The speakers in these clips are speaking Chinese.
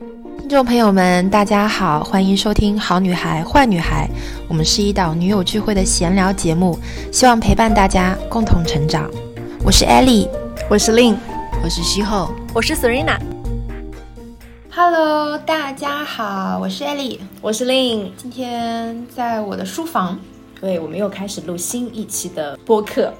听众朋友们，大家好，欢迎收听《好女孩坏女孩》，我们是一档女友聚会的闲聊节目，希望陪伴大家共同成长。我是艾莉，我是 Lin，，我是西后，我是 Serena。Hello，大家好，我是艾莉，我是 Lin，。今天在我的书房，对，我们又开始录新一期的播客。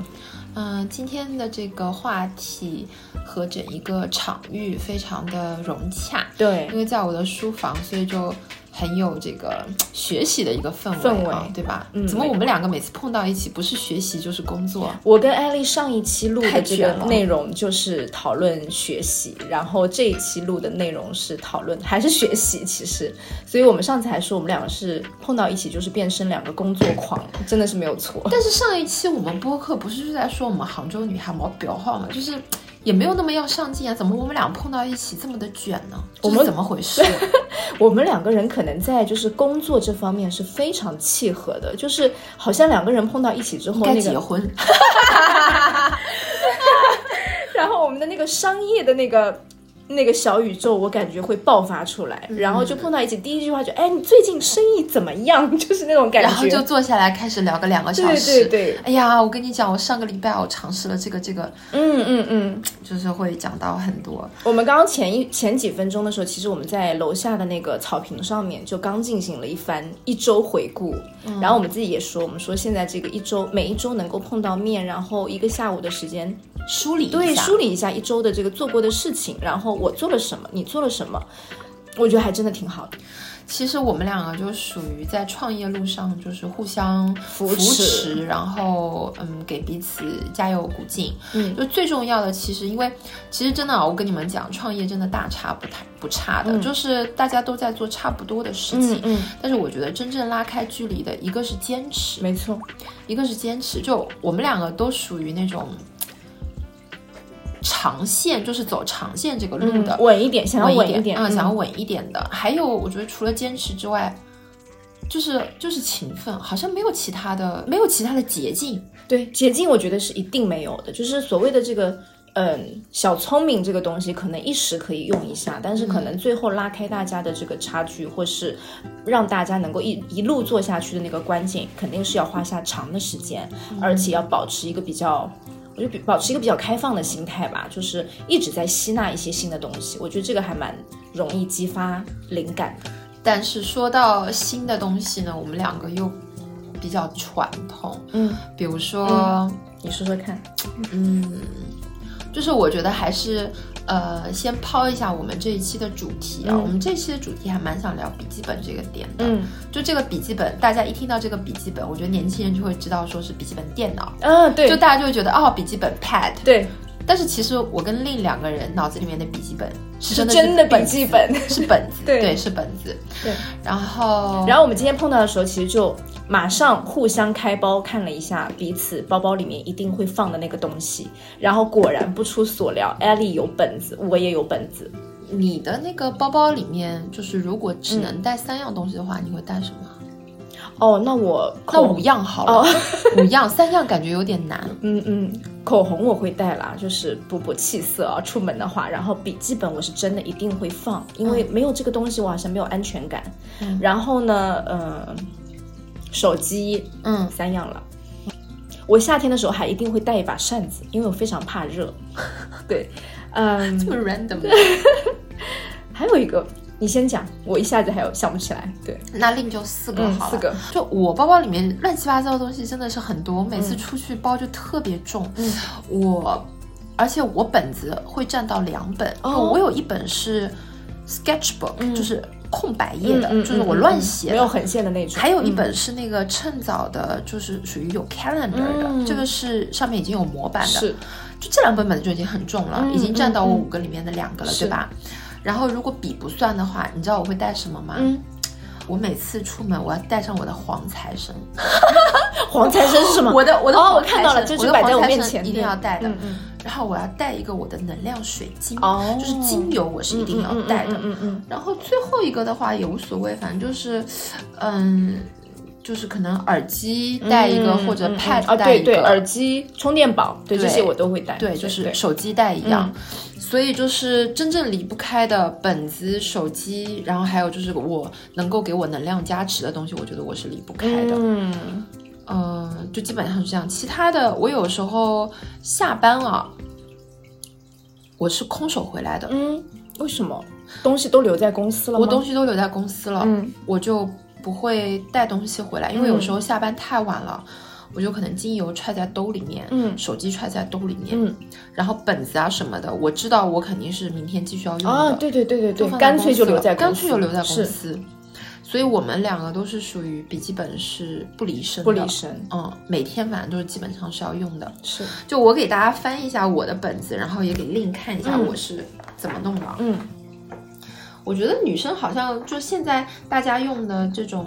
嗯，今天的这个话题和整一个场域非常的融洽，对，因为在我的书房，所以就。很有这个学习的一个氛围，氛围对吧？嗯，怎么我们两个每次碰到一起，不是学习就是工作？我跟艾丽上一期录的这个内容就是讨论学习，然后这一期录的内容是讨论还是学习？其实，所以我们上次还说我们两个是碰到一起就是变身两个工作狂，真的是没有错。但是上一期我们播客不是就在说我们杭州女孩毛表号吗？就是。也没有那么要上进啊，怎么我们俩碰到一起这么的卷呢？我们怎么回事？我们两个人可能在就是工作这方面是非常契合的，就是好像两个人碰到一起之后，该结婚。然后我们的那个商业的那个。那个小宇宙，我感觉会爆发出来，然后就碰到一起，第一句话就，哎，你最近生意怎么样？就是那种感觉，然后就坐下来开始聊个两个小时。对对对，哎呀，我跟你讲，我上个礼拜我尝试了这个这个，嗯嗯嗯，就是会讲到很多。我们刚刚前一前几分钟的时候，其实我们在楼下的那个草坪上面就刚进行了一番一周回顾，然后我们自己也说，我们说现在这个一周每一周能够碰到面，然后一个下午的时间。梳理对，梳理一下一周的这个做过的事情，然后我做了什么，你做了什么，我觉得还真的挺好的。其实我们两个就属于在创业路上，就是互相扶持，然后嗯，给彼此加油鼓劲。嗯，就最重要的，其实因为其实真的啊，我跟你们讲，创业真的大差不太不差的，就是大家都在做差不多的事情。嗯，但是我觉得真正拉开距离的一个是坚持，没错，一个是坚持。就我们两个都属于那种。长线就是走长线这个路的，稳一点，想要稳一点啊，想要稳一点的。还有，我觉得除了坚持之外，就是就是勤奋，好像没有其他的，没有其他的捷径。对，捷径我觉得是一定没有的。就是所谓的这个，嗯，小聪明这个东西，可能一时可以用一下，但是可能最后拉开大家的这个差距，或是让大家能够一一路做下去的那个关键，肯定是要花下长的时间，而且要保持一个比较。就比保持一个比较开放的心态吧，就是一直在吸纳一些新的东西，我觉得这个还蛮容易激发灵感。但是说到新的东西呢，我们两个又比较传统，嗯，比如说你说说看，嗯，就是我觉得还是。呃，先抛一下我们这一期的主题啊，我们这期的主题还蛮想聊笔记本这个点的。嗯，就这个笔记本，大家一听到这个笔记本，我觉得年轻人就会知道说是笔记本电脑。嗯，对，就大家就会觉得哦，笔记本 pad。对，但是其实我跟另两个人脑子里面的笔记本是真的笔记本，是本子。对，是本子。对，然后，然后我们今天碰到的时候，其实就。马上互相开包看了一下彼此包包里面一定会放的那个东西，然后果然不出所料，艾丽有本子，我也有本子。你的那个包包里面，就是如果只能带三样东西的话，你会带什么？哦，那我那五样好了，五样，三样感觉有点难。嗯嗯，口红我会带啦，就是补补气色啊，出门的话。然后笔记本我是真的一定会放，因为没有这个东西我好像没有安全感。然后呢，嗯。手机，嗯，三样了。我夏天的时候还一定会带一把扇子，因为我非常怕热。对，嗯，这么 random。还有一个，你先讲，我一下子还有想不起来。对，那另就四个好了。四个，就我包包里面乱七八糟的东西真的是很多，我每次出去包就特别重。嗯，我，而且我本子会占到两本。哦，我有一本是 sketchbook，就是。空白页的，就是我乱写，没有横线的那种。还有一本是那个趁早的，就是属于有 calendar 的，这个是上面已经有模板的。是，就这两本本子就已经很重了，已经占到我五个里面的两个了，对吧？然后如果笔不算的话，你知道我会带什么吗？嗯，我每次出门我要带上我的黄财神。黄财神是什么？我的我的哦，我看到了，就摆在我面前，一定要带的。嗯嗯。然后我要带一个我的能量水晶，哦，就是精油，我是一定要带的。嗯嗯。然后最后一个的话也无所谓，反正就是，嗯，就是可能耳机带一个，或者 pad 啊，带一个，对对，耳机、充电宝，对这些我都会带。对，就是手机带一样。所以就是真正离不开的本子、手机，然后还有就是我能够给我能量加持的东西，我觉得我是离不开的。嗯，呃，就基本上是这样。其他的，我有时候下班啊，我是空手回来的。嗯，为什么？东西都留在公司了我东西都留在公司了，嗯，我就不会带东西回来，因为有时候下班太晚了。我就可能精油揣在兜里面，嗯，手机揣在兜里面，嗯，然后本子啊什么的，我知道我肯定是明天继续要用的，啊，对对对对对，干脆就留在干脆就留在公司，所以我们两个都是属于笔记本是不离身不离身，嗯，每天反正都是基本上是要用的，是，就我给大家翻一下我的本子，然后也给令看一下我是怎么弄的，嗯，我觉得女生好像就现在大家用的这种，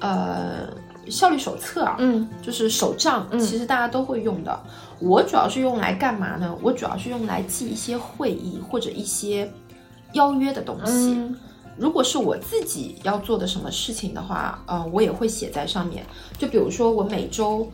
呃。效率手册啊，嗯，就是手账，其实大家都会用的。我主要是用来干嘛呢？我主要是用来记一些会议或者一些邀约的东西。如果是我自己要做的什么事情的话，呃，我也会写在上面。就比如说我每周，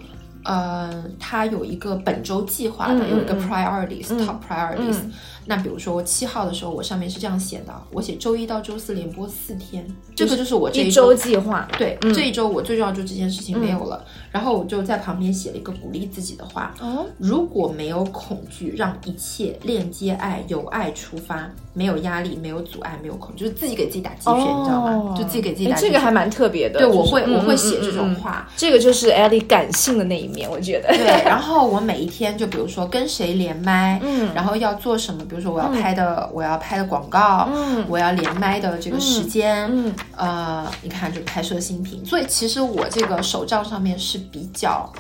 呃，它有一个本周计划的，有一个 priorities，top priorities。那比如说我七号的时候，我上面是这样写的，我写周一到周四连播四天，这个就是我这一周计划。对，这一周我最重要就这件事情没有了，然后我就在旁边写了一个鼓励自己的话。哦，如果没有恐惧，让一切链接爱，由爱出发，没有压力，没有阻碍，没有恐惧，就是自己给自己打鸡血，你知道吗？就自己给自己打鸡血。这个还蛮特别的。对，我会我会写这种话，这个就是艾莉感性的那一面，我觉得。对，然后我每一天就比如说跟谁连麦，嗯，然后要做什么，比如说我要拍的。我要拍的广告，嗯，我要连麦的这个时间，嗯，呃，你看，就拍摄新品，所以其实我这个手账上面是比较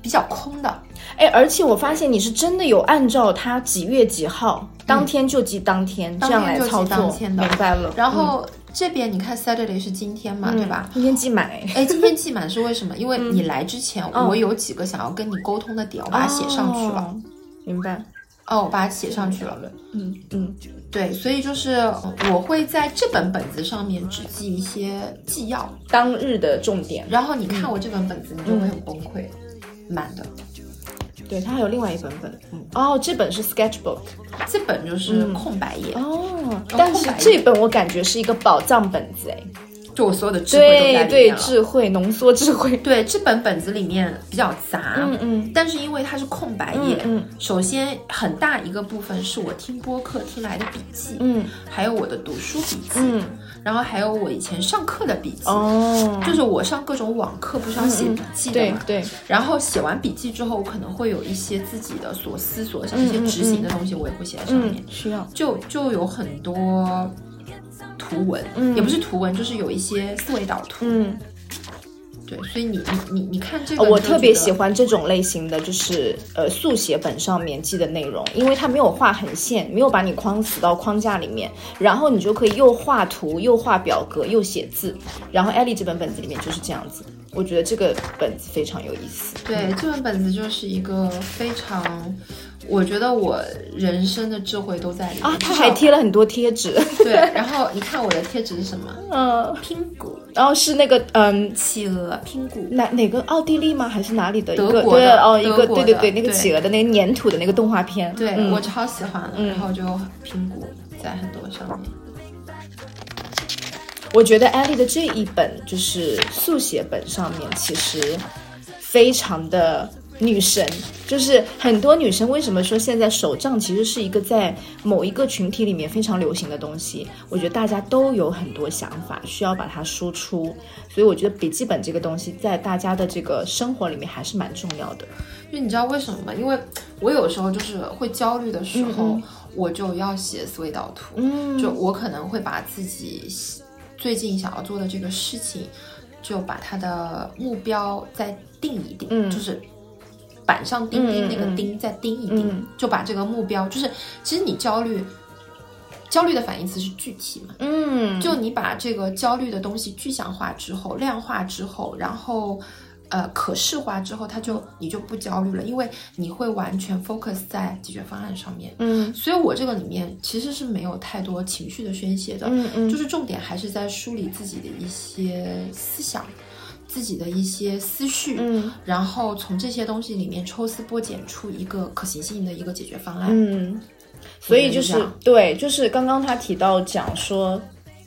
比较空的，哎，而且我发现你是真的有按照它几月几号，当天就记当天，这样来操作，明白了。然后这边你看，Saturday 是今天嘛，对吧？今天记满，哎，今天记满是为什么？因为你来之前，我有几个想要跟你沟通的点，我把它写上去了，明白。哦，我把它写上去了。嗯嗯，对，所以就是我会在这本本子上面只记一些纪要，当日的重点。然后你看我这本本子，你就会很崩溃，满的。对，它还有另外一本本。哦，这本是 sketchbook，这本就是空白页。哦，但是这本我感觉是一个宝藏本子，哎。就我所有的智慧都在里面对智慧浓缩智慧。对，这本本子里面比较杂，嗯嗯，但是因为它是空白页，嗯，首先很大一个部分是我听播客听来的笔记，嗯，还有我的读书笔记，嗯，然后还有我以前上课的笔记，哦，就是我上各种网课不是要写笔记的嘛，对，然后写完笔记之后，我可能会有一些自己的所思所想，一些执行的东西，我也会写在上面，需要，就就有很多。图文，嗯，也不是图文，就是有一些思维导图，嗯，对，所以你你你你看这个，我特别喜欢这种类型的，就是呃速写本上面记的内容，因为它没有画横线，没有把你框死到框架里面，然后你就可以又画图又画表格又写字，然后艾丽这本本子里面就是这样子，我觉得这个本子非常有意思，对，这本本子就是一个非常。我觉得我人生的智慧都在里面啊！他还贴了很多贴纸，对。然后你看我的贴纸是什么？嗯，拼骨，然后是那个嗯企鹅拼骨，哪哪个奥地利吗？还是哪里的一个？对哦，一个对对对，那个企鹅的那个粘土的那个动画片，对我超喜欢。然后就拼骨在很多上面。我觉得艾丽的这一本就是速写本上面，其实非常的。女神就是很多女生为什么说现在手账其实是一个在某一个群体里面非常流行的东西？我觉得大家都有很多想法，需要把它输出，所以我觉得笔记本这个东西在大家的这个生活里面还是蛮重要的。因为你知道为什么吗？因为我有时候就是会焦虑的时候，我就要写思维导图，就我可能会把自己最近想要做的这个事情，就把它的目标再定一定，就是。板上钉钉那个钉再钉一钉，就把这个目标，就是其实你焦虑，焦虑的反义词是具体嘛，嗯，就你把这个焦虑的东西具象化之后，量化之后，然后呃可视化之后，它就你就不焦虑了，因为你会完全 focus 在解决方案上面，嗯，所以我这个里面其实是没有太多情绪的宣泄的，嗯嗯，就是重点还是在梳理自己的一些思想。自己的一些思绪，嗯然后从这些东西里面抽丝剥茧出一个可行性的一个解决方案。嗯，所以就是对，就是刚刚他提到讲说，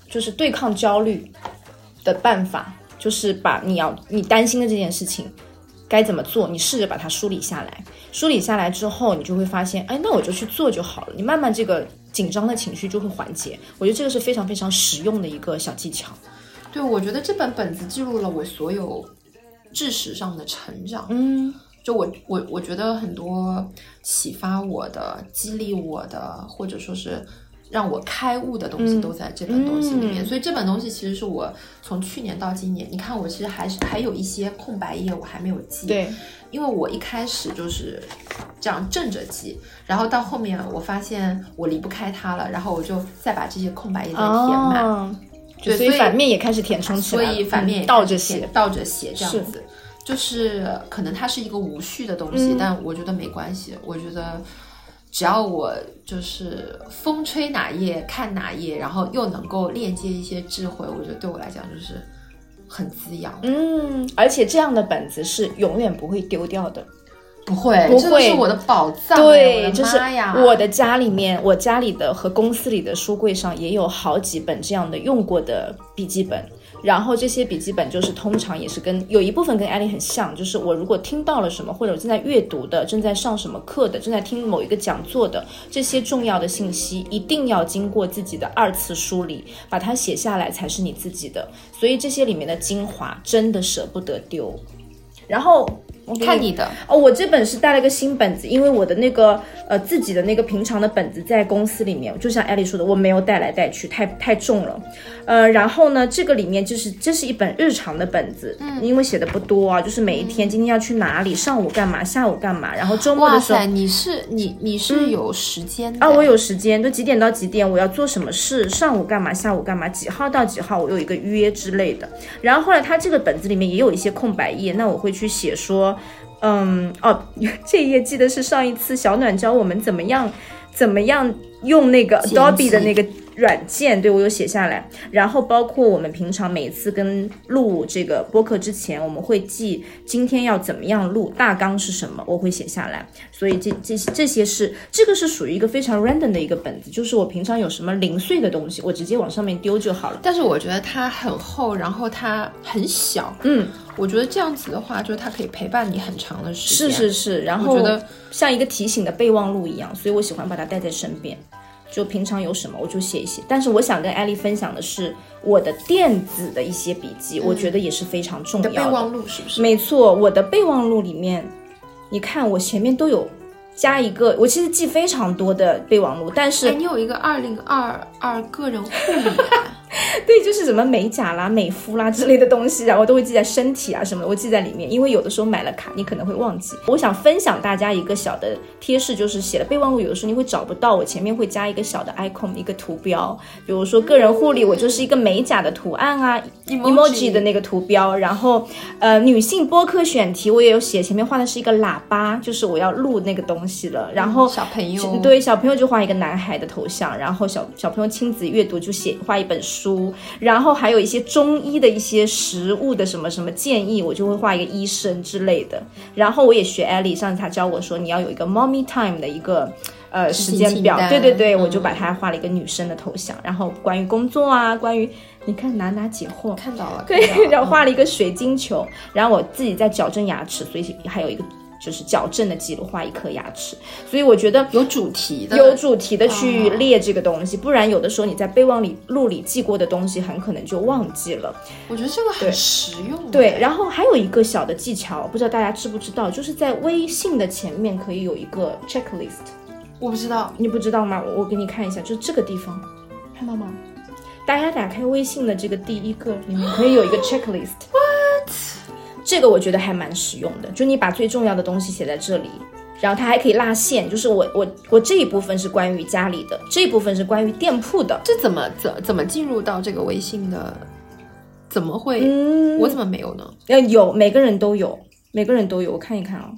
就是对抗焦虑的办法，就是把你要你担心的这件事情该怎么做，你试着把它梳理下来。梳理下来之后，你就会发现，哎，那我就去做就好了。你慢慢这个紧张的情绪就会缓解。我觉得这个是非常非常实用的一个小技巧。对，我觉得这本本子记录了我所有知识上的成长。嗯就我我我觉得很多启发我的、激励我的，或者说是让我开悟的东西，嗯都在这本东西里面。嗯所以这本东西其实是我从去年到今年，你看我其实还是还有一些空白页我还没有记。，对，因为我一开始就是这样正着记，然后到后面我发现我离不开它了，然后我就再把这些空白页再填满。哦，对所以反面也开始填充起所来所，以反面倒着写。倒着写这样是子，就是可能它是一个无序的东西，嗯但我觉得没关系，我觉得只要我就是风吹哪页看哪页，然后又能够链接一些智慧，我觉得对我来讲就是很滋养。嗯，而且这样的本子是永远不会丢掉的。不会，不会这是我的宝藏哎，对，就是！我的家里面，我家里的和公司里的书柜上也有好几本这样的用过的笔记本。然后这些笔记本就是通常也是跟有一部分跟艾丽很像，就是我如果听到了什么，或者我正在阅读的、正在上什么课的、正在听某一个讲座的这些重要的信息，一定要经过自己的二次梳理，把它写下来才是你自己的。所以这些里面的精华真的舍不得丢。然后我给看你的，哦，我这本是带了个新本子，因为我的那个呃自己的那个平常的本子在公司里面，就像艾丽说的，我没有带来带去，太太重了。呃，然后呢，这个里面就是这是一本日常的本子，嗯，因为写的不多啊，就是每一天今天要去哪里，上午干嘛，下午干嘛，然后周末的时候塞，你是你你是有时间的。啊，我有时间，就几点到几点我要做什么事，上午干嘛，下午干嘛，几号到几号我有一个约之类的。然后后来他这个本子里面也有一些空白页，那我会去写说，嗯，哦，这一页记得是上一次小暖教我们怎么样怎么样用那个 Adobe 的那个软件，对我有写下来。然后包括我们平常每次跟录这个播客之前，我们会记今天要怎么样录，大纲是什么，我会写下来。所以这这这些是这个是属于一个非常 random 的一个本子，就是我平常有什么零碎的东西，我直接往上面丢就好了。但是我觉得它很厚，然后它很小，嗯，我觉得这样子的话，就是它可以陪伴你很长的时是间。是是，然后我觉得像一个提醒的备忘录一样，所以我喜欢把它带在身边。就平常有什么我就写一写，但是我想跟艾丽分享的是我的电子的一些笔记，我觉得也是非常重你要的备忘录是不是？没错，我的备忘录里面，你看我前面都有加一个，我其实记非常多的备忘录，但是哎，你有一个二零二二个人护理啊，对，就是什么美甲啦、美肤啦之类的东西，然后都会记在身体啊什么的，我记在里面。因为有的时候买了卡，你可能会忘记。我想分享大家一个小的贴士，就是写了备忘录，有的时候你会找不到，我前面会加一个小的 icon，一个图标，比如说个人护理，我就是一个美甲的图案啊 Emoji 的那个图标，然后呃女性播客选题我也有写，前面画的是一个喇叭，就是我要录那个东西了，然后。小朋友，对，小朋友就画一个男孩的头像，然后小小朋友亲子阅读就写画一本书，然后还有一些中医的一些食物的什么什么建议，我就会画一个医生之类的。然后我也学艾丽，上次她教我说你要有一个 mommy time 的一个。呃，时间表，对对对，我嗯就把它画了一个女生的头像，然后关于工作啊，关于你看哪哪解惑，看到了，对然后画了一个水晶球，然后我自己在矫正牙齿，所以还有一个就是矫正的记录，画一颗牙齿。所以我觉得有主题的，有主题的去哦列这个东西，不然有的时候你在备忘里录里记过的东西，很可能就忘记了。我觉得这个很实用。对，然后还有一个小的技巧，不知道大家知不知道，就是在微信的前面可以有一个 checklist，我不知道，你不知道吗？我我给你看一下，就是这个地方，看到吗？大家打开微信的这个第一个里面可以有一个 checklist。What？这个我觉得还蛮实用的，就你把最重要的东西写在这里，然后它还可以拉线，就是我我我这一部分是关于家里的，这一部分是关于店铺的。这怎么怎怎么进入到这个微信的？怎么会？嗯，我怎么没有呢？要有每个人都有，每个人都有，我看一看啊、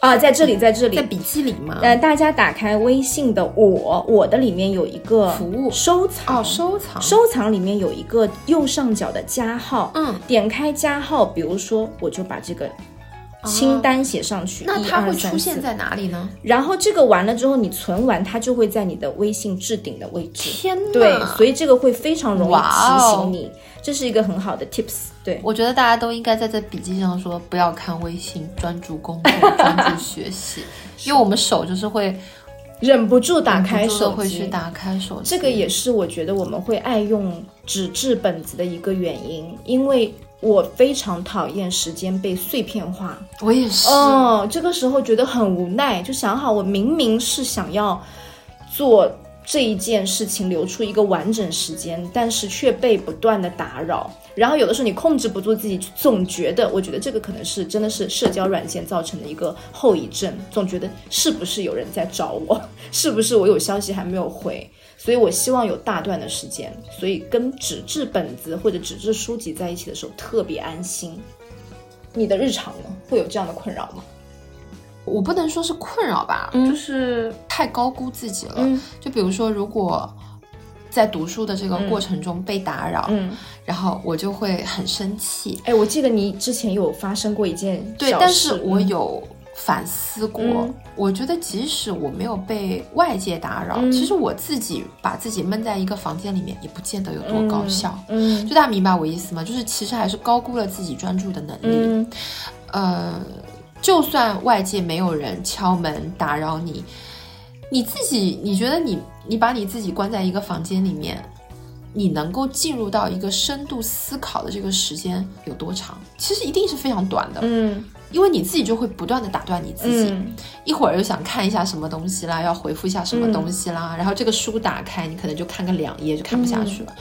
啊，在这里，在这里，在笔记里吗？呃，大家打开微信的我，我的里面有一个服务收藏哦，收藏收藏里面有一个右上角的加号，嗯，点开加号，比如说我就把这个清单写上去，那它会1 2 3出现在哪里呢？然后这个完了之后，你存完，它就会在你的微信置顶的位置。天哪！对，所以这个会非常容易提哦醒你，这是一个很好的 tips。对，我觉得大家都应该在这笔记上说，不要看微信，专注工作，专注学习，因为我们手就是会忍不住打开手机，会去打开手机。这个也是我觉得我们会爱用纸质本子的一个原因，因为我非常讨厌时间被碎片化。我也是，哦，这个时候觉得很无奈，就想好我明明是想要做这一件事情，留出一个完整时间，但是却被不断的打扰。然后有的时候你控制不住自己，总觉得，我觉得这个可能是真的是社交软件造成的一个后遗症，总觉得是不是有人在找我，是不是我有消息还没有回，所以我希望有大段的时间，所以跟纸质本子或者纸质书籍在一起的时候特别安心。你的日常呢，会有这样的困扰吗？我不能说是困扰吧，嗯就是太高估自己了。嗯就比如说，如果在读书的这个过程中被打扰，嗯，然后我就会很生气。哎，我记得你之前有发生过一件对，小但是事我有反思过，嗯我觉得即使我没有被外界打扰，嗯其实我自己把自己闷在一个房间里面，也不见得有多高效。嗯就大家明白我意思吗？就是其实还是高估了自己专注的能力。嗯呃，就算外界没有人敲门打扰你，你自己，你觉得你你把你自己关在一个房间里面，你能够进入到一个深度思考的这个时间有多长？其实一定是非常短的，嗯。因为你自己就会不断的打断你自己，嗯。一会儿又想看一下什么东西啦，要回复一下什么东西啦，然后这个书打开，你可能就看个两页就看不下去了，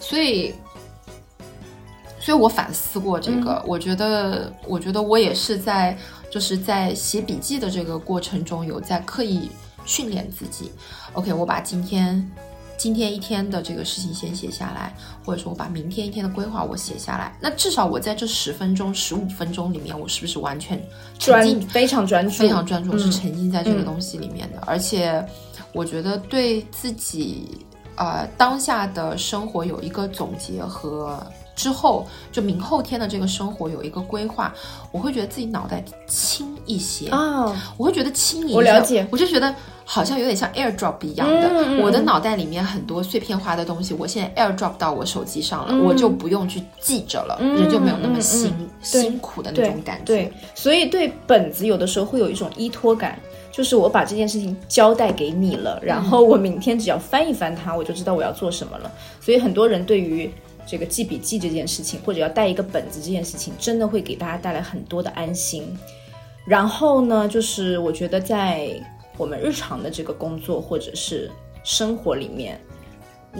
所以。所以我反思过这个，我觉得，我觉得我也是在，就是在写笔记的这个过程中，有在刻意训练自己。OK，我把今天今天一天的这个事情先写下来，或者说我把明天一天的规划我写下来。那至少我在这十分钟、十五分钟里面，我是不是完全沉浸专非常专注，非常专注，嗯是沉浸在这个东西里面的。而且，我觉得对自己呃当下的生活有一个总结和之后就明后天的这个生活有一个规划，我会觉得自己脑袋轻一些。啊，我会觉得轻盈，我了解。我就觉得好像有点像 AirDrop 一样的，我的脑袋里面很多碎片化的东西，我现在 AirDrop 到我手机上了，嗯。我就不用去记着了，嗯人就没有那么辛、辛苦的那种感觉。对，所以对本子有的时候会有一种依托感，就是我把这件事情交代给你了，然后我明天只要翻一翻它，我就知道我要做什么了。所以很多人对于这个记笔记这件事情，或者要带一个本子这件事情，真的会给大家带来很多的安心。然后呢，就是我觉得在我们日常的这个工作或者是生活里面，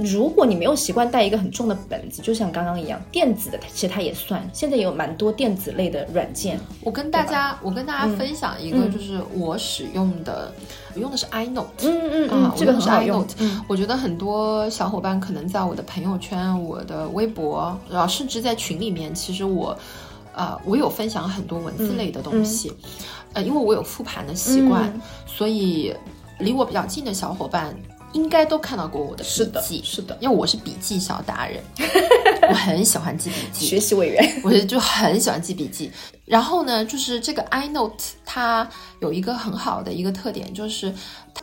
如果你没有习惯带一个很重的本子，就像刚刚一样，电子的其实它也算，现在也有蛮多电子类的软件。我跟大家，我跟大家分享一个，嗯。就是我使用的，我用的是 iNote。嗯嗯啊，这个我用的是很好用我觉得很多小伙伴可能在我的朋友圈、我的微博，然后甚至在群里面，其实我，呃，我有分享很多文字类的东西，呃，因为我有复盘的习惯，嗯所以离我比较近的小伙伴应该都看到过我的，笔记，是的，因为我是笔记小达人，我很喜欢记笔记，学习委员。我就很喜欢记笔记。然后呢，就是这个 iNote 它有一个很好的一个特点，就是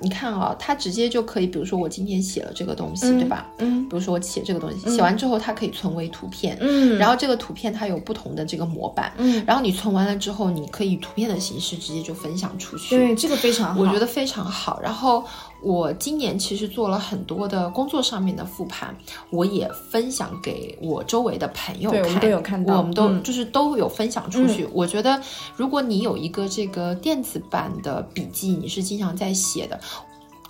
你看啊、它直接就可以，比如说我今天写了这个东西，对吧？嗯比如说我写这个东西，写完之后它可以存为图片，嗯然后这个图片它有不同的这个模板，嗯，然后你存完了之后，你可以图片的形式直接就分享出去。对，这个非常好。我觉得非常好。然后我今年其实做了很多的工作上面的复盘，我也分享给我周围的朋友看，对我们都有看到我们都、嗯就是都有分享出去。我觉得如果你有一个这个电子版的笔记，你是经常在写的。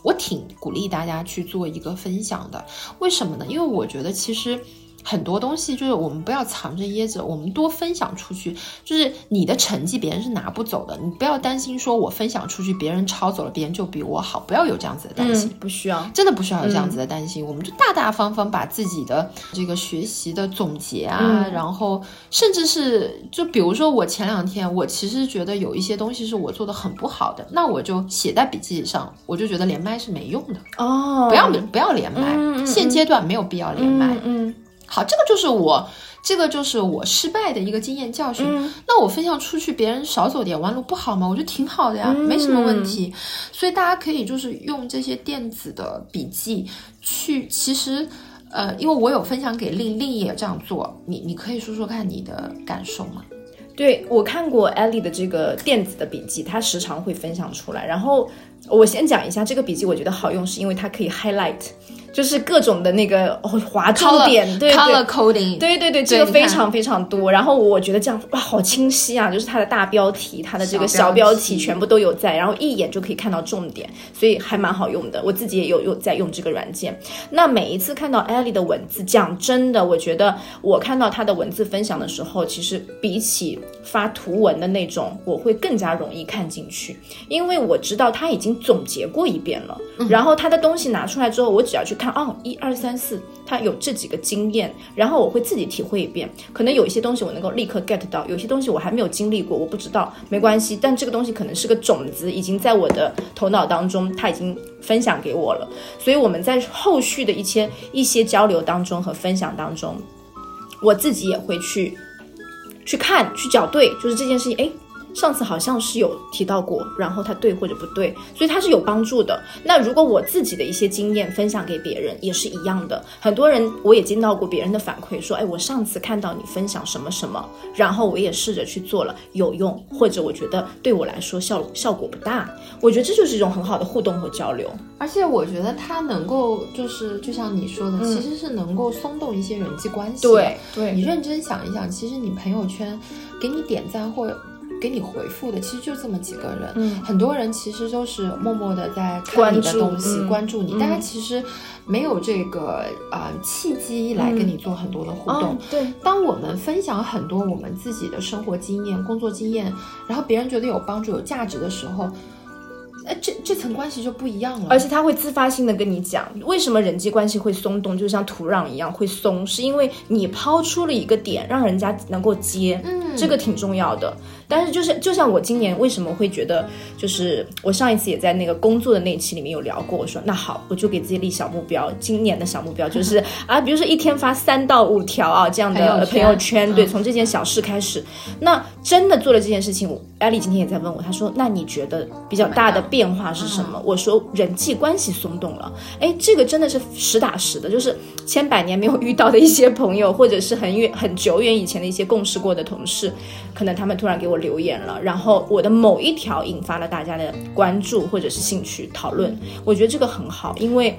我挺鼓励大家去做一个分享的，为什么呢？因为我觉得其实很多东西就是我们不要藏着掖着，我们多分享出去。就是你的成绩别人是拿不走的，你不要担心说我分享出去别人抄走了，别人就比我好，不要有这样子的担心，不需要，真的不需要有这样子的担心。我们就大大方方把自己的这个学习的总结啊，然后甚至是就比如说我前两天我其实觉得有一些东西是我做的很不好的，那我就写在笔记上，我就觉得连麦是没用的哦，不要不要连麦，现阶段没有必要连麦，嗯。好，这个就是我，这个就是我失败的一个经验教训。那我分享出去，别人少走点弯路不好吗？我觉得挺好的呀，没什么问题。所以大家可以就是用这些电子的笔记去，其实，呃，因为我有分享给令令也这样做，你你可以说说看你的感受吗？对我看过艾丽的这个电子的笔记，她时常会分享出来。然后我先讲一下这个笔记，我觉得好用，是因为它可以 highlight。就是各种的那个划重点，对对对对对，这个非常非常多。然后我觉得这样哇，好清晰啊！就是它的大标题，它的这个小标题全部都有在，然后一眼就可以看到重点，所以还蛮好用的。我自己也有有在用这个软件。那每一次看到艾丽的文字，讲真的，我觉得我看到她的文字分享的时候，其实比起发图文的那种，我会更加容易看进去，因为我知道她已经总结过一遍了。然后她的东西拿出来之后，我只要去。看哦，一二三四，他有这几个经验，然后我会自己体会一遍。可能有一些东西我能够立刻 get 到，有些东西我还没有经历过，我不知道，没关系。但这个东西可能是个种子，已经在我的头脑当中，他已经分享给我了。所以我们在后续的一些一些交流当中和分享当中，我自己也会去去看，去校对，就是这件事情，哎。上次好像是有提到过，然后他对或者不对，所以他是有帮助的。那如果我自己的一些经验分享给别人，也是一样的。很多人我也接到过别人的反馈，说，哎，我上次看到你分享什么什么，然后我也试着去做了，有用，或者我觉得对我来说效效果不大。我觉得这就是一种很好的互动和交流。而且我觉得它能够就是就像你说的，其实是能够松动一些人际关系。对，对你认真想一想，其实你朋友圈给你点赞或。给你回复的其实就这么几个人，嗯，很多人其实都是默默的在看你的东西，关注你，但他其实没有这个啊契机来跟你做很多的互动。对，当我们分享很多我们自己的生活经验、工作经验，然后别人觉得有帮助、有价值的时候。哎，这这层关系就不一样了，而且他会自发性的跟你讲，为什么人际关系会松动，就像土壤一样会松，是因为你抛出了一个点，让人家能够接，嗯，这个挺重要的。但是就是就像我今年为什么会觉得，就是我上一次也在那个工作的那期里面有聊过，我说那好，我就给自己立小目标，今年的小目标就是 啊，比如说一天发三到五条啊这样的朋友圈，对，从这件小事开始。那真的做了这件事情，艾丽今天也在问我，她说那你觉得比较大的？变化是什么？我说人际关系松动了，哎，这个真的是实打实的，就是千百年没有遇到的一些朋友，或者是很远很久远以前的一些共事过的同事，可能他们突然给我留言了，然后我的某一条引发了大家的关注或者是兴趣讨论，我觉得这个很好，因为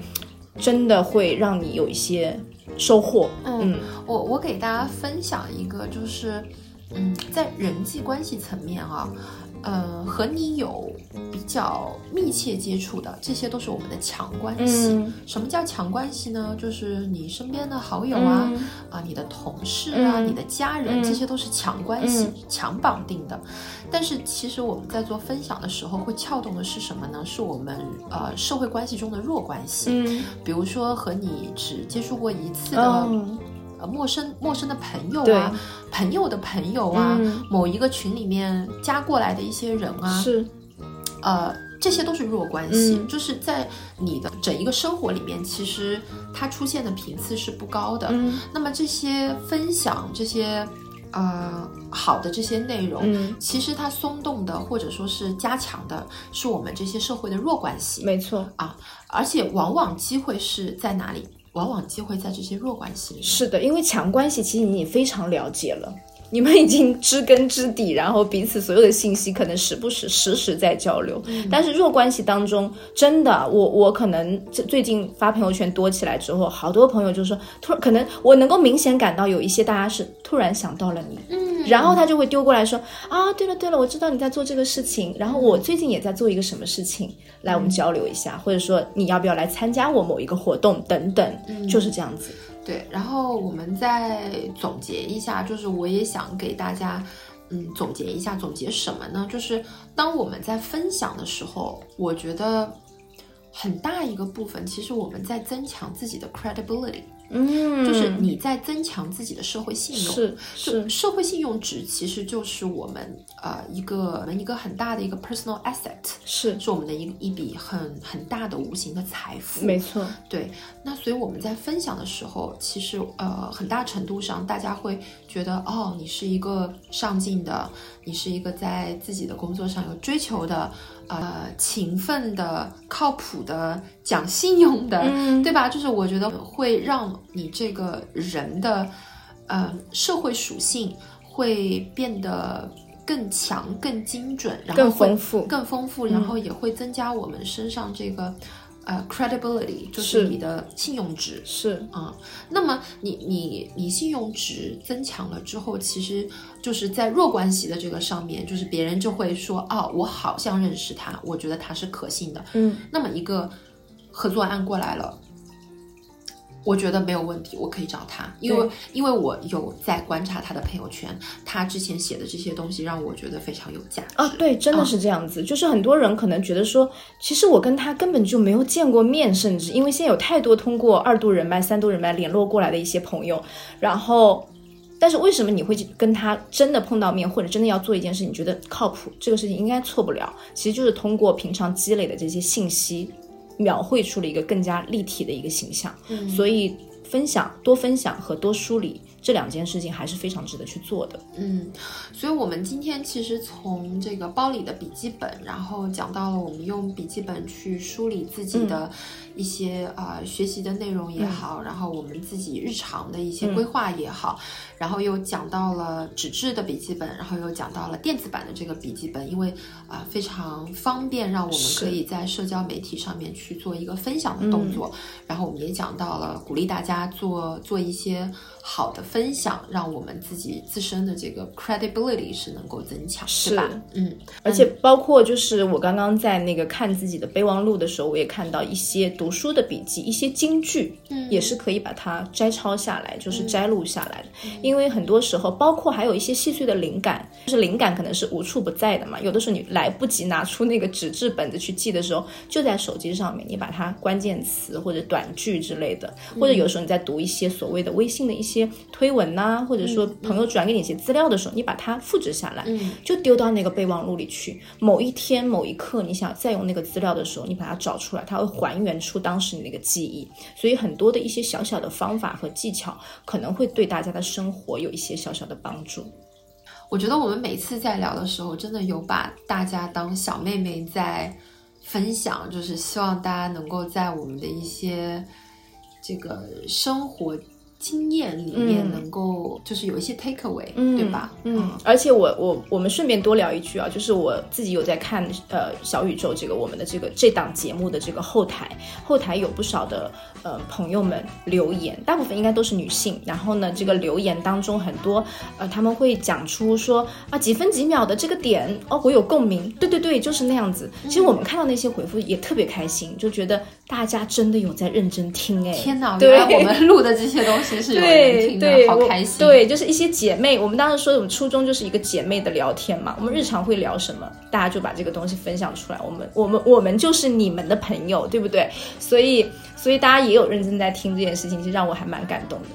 真的会让你有一些收获。嗯，我我给大家分享一个，就是嗯，在人际关系层面啊。呃，和你有比较密切接触的，这些都是我们的强关系。什么叫强关系呢？就是你身边的好友啊，啊，你的同事啊，你的家人，这些都是强关系、强绑定的。但是其实我们在做分享的时候，会撬动的是什么呢？是我们呃社会关系中的弱关系。嗯，比如说和你只接触过一次的。呃，陌生陌生的朋友啊，朋友的朋友啊，某一个群里面加过来的一些人啊，是，呃，这些都是弱关系，就是在你的整一个生活里面，其实它出现的频次是不高的。那么这些分享，这些呃好的这些内容，其实它松动的或者说是加强的，是我们这些社会的弱关系。没错啊，而且往往机会是在哪里？往往机会在这些弱关系里。是的，因为强关系其实你非常了解了，你们已经知根知底，然后彼此所有的信息可能时不时时时在交流。但是弱关系当中，真的，我我可能最近发朋友圈多起来之后，好多朋友就说，突可能我能够明显感到有一些大家是突然想到了你。嗯。然后他就会丢过来说啊，对了对了，我知道你在做这个事情，然后我最近也在做一个什么事情，来我们交流一下，或者说你要不要来参加我某一个活动等等，就是这样子。对，然后我们再总结一下，就是我也想给大家，嗯，总结一下，总结什么呢？就是当我们在分享的时候，我觉得很大一个部分，其实我们在增强自己的 credibility。嗯，就是你在增强自己的社会信用，是是，社会信用值其实就是我们呃一个一个很大的一个 personal asset，是是我们的一一笔很很大的无形的财富，没错，对。那所以我们在分享的时候，其实呃很大程度上大家会觉得哦，你是一个上进的，你是一个在自己的工作上有追求的。呃，勤奋的、靠谱的、讲信用的，对吧？就是我觉得会让你这个人的，呃，社会属性会变得更强、更精准，然后更丰富、更丰富，然后也会增加我们身上这个。呃，credibility 就是你的信用值。是。啊，那么你你你信用值增强了之后，其实就是在弱关系的这个上面，就是别人就会说，哦，我好像认识他，我觉得他是可信的，嗯，那么一个合作案过来了。我觉得没有问题，我可以找他，因为因为我有在观察他的朋友圈，他之前写的这些东西让我觉得非常有价值啊。对，真的是这样子，就是很多人可能觉得说，其实我跟他根本就没有见过面，甚至因为现在有太多通过二度人脉、三度人脉联络过来的一些朋友，然后，但是为什么你会跟他真的碰到面，或者真的要做一件事，你觉得靠谱？这个事情应该错不了，其实就是通过平常积累的这些信息。描绘出了一个更加立体的一个形象，所以分享多分享和多梳理这两件事情还是非常值得去做的。嗯，所以我们今天其实从这个包里的笔记本，然后讲到了我们用笔记本去梳理自己的。一些啊学习的内容也好，然后我们自己日常的一些规划也好，然后又讲到了纸质的笔记本，然后又讲到了电子版的这个笔记本，因为啊非常方便，让我们可以在社交媒体上面去做一个分享的动作。然后我们也讲到了鼓励大家做做一些好的分享，让我们自己自身的这个 credibility 是能够增强，是吧？嗯，而且包括就是我刚刚在那个看自己的备忘录的时候，我也看到一些读书的笔记，一些金句，嗯，也是可以把它摘抄下来，就是摘录下来的。因为很多时候，包括还有一些细碎的灵感，就是灵感可能是无处不在的嘛。有的时候你来不及拿出那个纸质本子去记的时候，就在手机上面，你把它关键词或者短句之类的，或者有时候你在读一些所谓的微信的一些推文呐，或者说朋友转给你一些资料的时候，你把它复制下来，嗯，就丢到那个备忘录里去。某一天某一刻，你想再用那个资料的时候，你把它找出来，它会还原出。当时你那个记忆，所以很多的一些小小的方法和技巧，可能会对大家的生活有一些小小的帮助。我觉得我们每次在聊的时候，真的有把大家当小妹妹在分享，就是希望大家能够在我们的一些这个生活。经验里面能够就是有一些 take away，对吧？嗯，而且我我我们顺便多聊一句啊，就是我自己有在看呃小宇宙这个我们的这个这档节目的这个后台，后台有不少的呃朋友们留言，大部分应该都是女性。然后呢，这个留言当中很多呃他们会讲出说啊几分几秒的这个点哦，我有共鸣，对对对，就是那样子。其实我们看到那些回复也特别开心，就觉得大家真的有在认真听哎，天哪，原来我们录的这些东西。对对，好开心。对，就是一些姐妹，我们当时说我们初衷就是一个姐妹的聊天嘛。我们日常会聊什么，大家就把这个东西分享出来。我们我们我们就是你们的朋友，对不对？所以所以大家也有认真在听这件事情，其实让我还蛮感动的。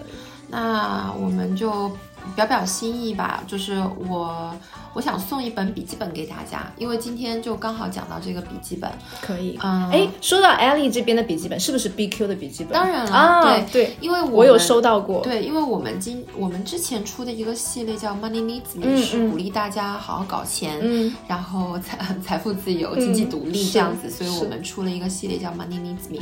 那我们就表表心意吧，就是我。我想送一本笔记本给大家，因为今天就刚好讲到这个笔记本，可以。嗯，哎，说到 Ellie 这边的笔记本，是不是 BQ 的笔记本？当然了，啊，对对，因为我有收到过。对，因为我们今我们之前出的一个系列叫 Money Needs Me，是鼓励大家好好搞钱，嗯，然后财财富自由、经济独立这样子，所以我们出了一个系列叫 Money Needs Me。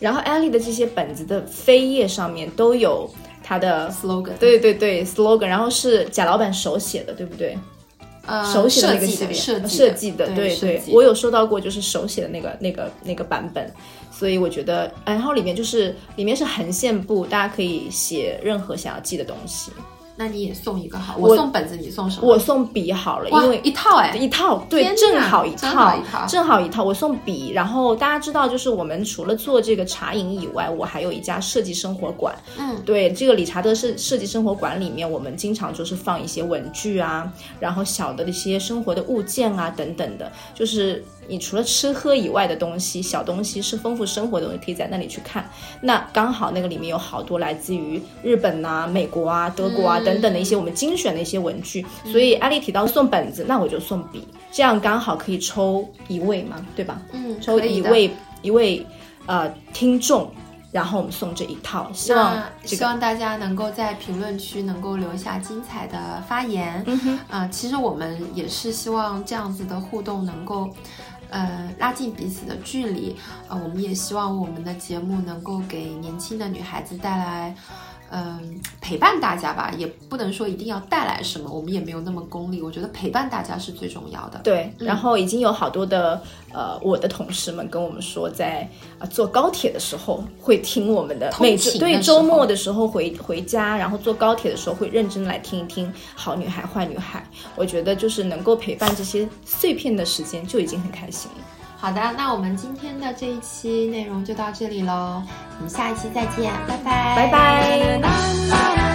然后 Ellie 的这些本子的扉页上面都有它的 slogan，对对对，slogan，然后是贾老板手写的，对不对？手写的那个系列设计的，对对，我有收到过，就是手写的那个那个那个版本，所以我觉得，然后里面就是里面是横线布，大家可以写任何想要记的东西。那你也送一个好，我送本子，你送什么？我送笔好了，因为一套哎，一套对，正好一套，正好一套。我送笔，然后大家知道，就是我们除了做这个茶饮以外，我还有一家设计生活馆。嗯，对，这个理查德设设计生活馆里面，我们经常就是放一些文具啊，然后小的一些生活的物件啊等等的，就是。你除了吃喝以外的东西，小东西是丰富生活的东西，可以在那里去看。那刚好那个里面有好多来自于日本呐、美国啊、德国啊等等的一些我们精选的一些文具。所以艾丽提到送本子，那我就送笔，这样刚好可以抽一位嘛，对吧？嗯，抽一位一位呃听众，然后我们送这一套。希望希望大家能够在评论区能够留下精彩的发言。嗯哼，啊，其实我们也是希望这样子的互动能够。呃，拉近彼此的距离，呃，我们也希望我们的节目能够给年轻的女孩子带来。嗯，陪伴大家吧，也不能说一定要带来什么，我们也没有那么功利。我觉得陪伴大家是最重要的。对，然后已经有好多的呃，我的同事们跟我们说，在啊坐高铁的时候会听我们的，每次对周末的时候回回家，然后坐高铁的时候会认真来听一听《好女孩坏女孩》。我觉得就是能够陪伴这些碎片的时间就已经很开心了。好的，那我们今天的这一期内容就到这里喽，我们下一期再见，拜拜，拜拜。